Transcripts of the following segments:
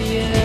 yeah.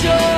Just.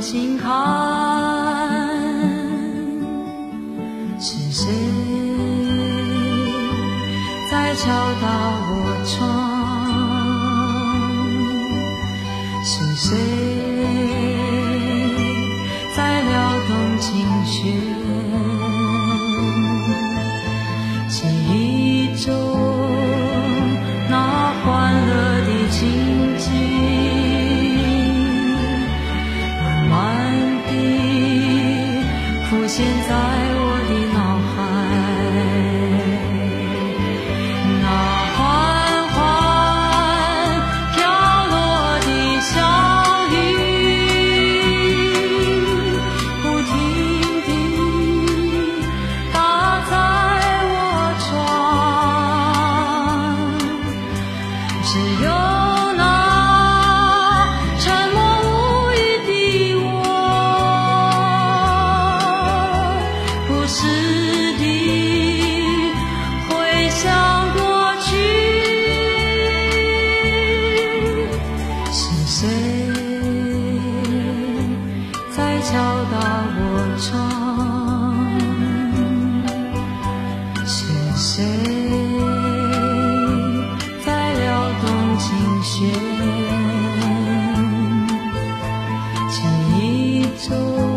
星汉是谁在敲打我窗？是谁在撩动琴弦？只有像我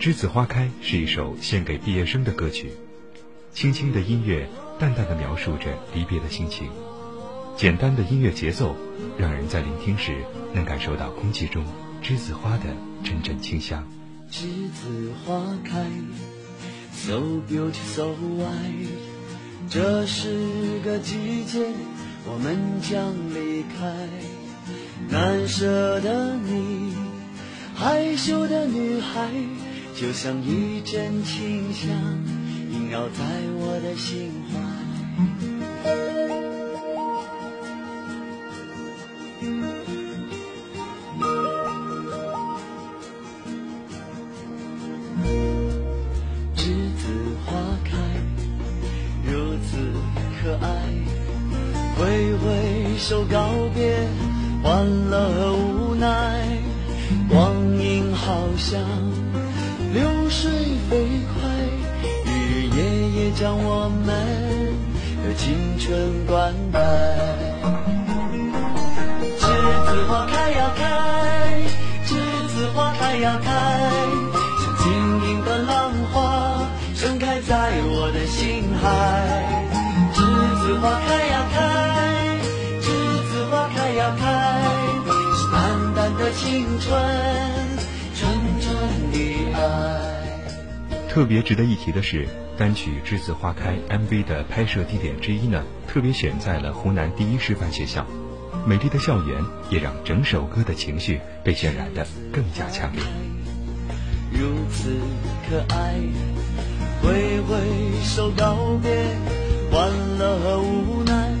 栀子花开是一首献给毕业生的歌曲轻轻的音乐淡淡的描述着离别的心情。简单的音乐节奏让人在聆听时能感受到空气中栀子花的阵阵清香。栀子花开 so beautiful so white 这是个季节我们将离开。难舍的你害羞的女孩就像一阵清香，萦绕在我的心怀。栀子花开，如此可爱。挥挥手告别，欢乐和无奈，光阴好像将我们的青春灌溉。栀子花开呀开，栀子花开呀开，像晶莹的浪花盛开在我的心海。栀子花开呀开。栀子花开呀开，是淡淡的青春，纯纯的爱。特别值得一提的是，单曲《栀子花开》MV 的拍摄地点之一呢，特别选在了湖南第一师范学校。美丽的校园也让整首歌的情绪被渲染得更加强烈。如此可爱，挥挥手告别欢乐和无奈。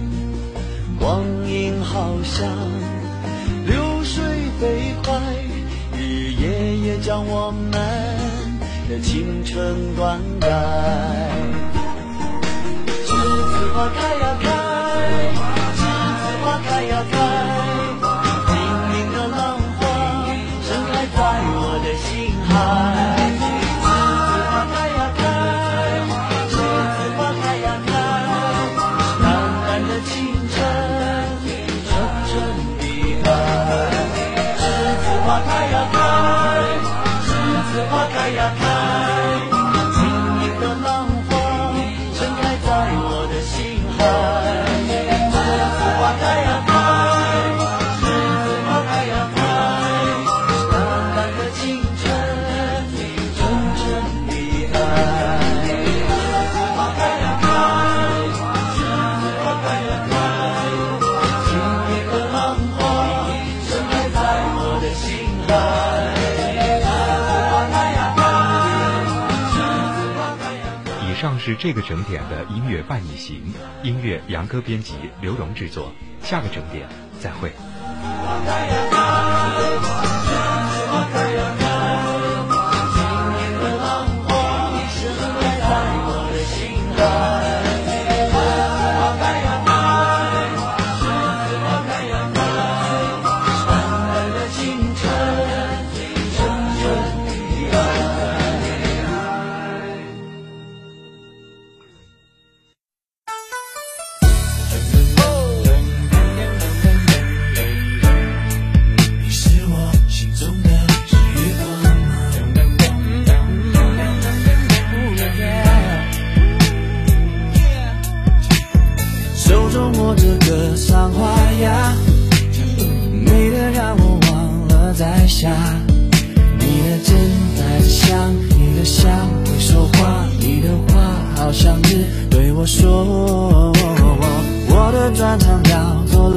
光阴好像流水飞快，日日夜夜将我们青春灌溉栀子花开呀开栀子花开呀开晶莹的浪花盛开在我的心海。栀子花开呀开栀子花开呀开淡淡的青春纯纯的爱栀子花开呀开栀子花开呀开上是这个整点的音乐伴你行，音乐杨歌编辑，刘荣制作。下个整点再会。手中握着格桑花呀美得让我忘了摘下。你的真带着香你的香会说话你的话好像只对我说。我的专长叫做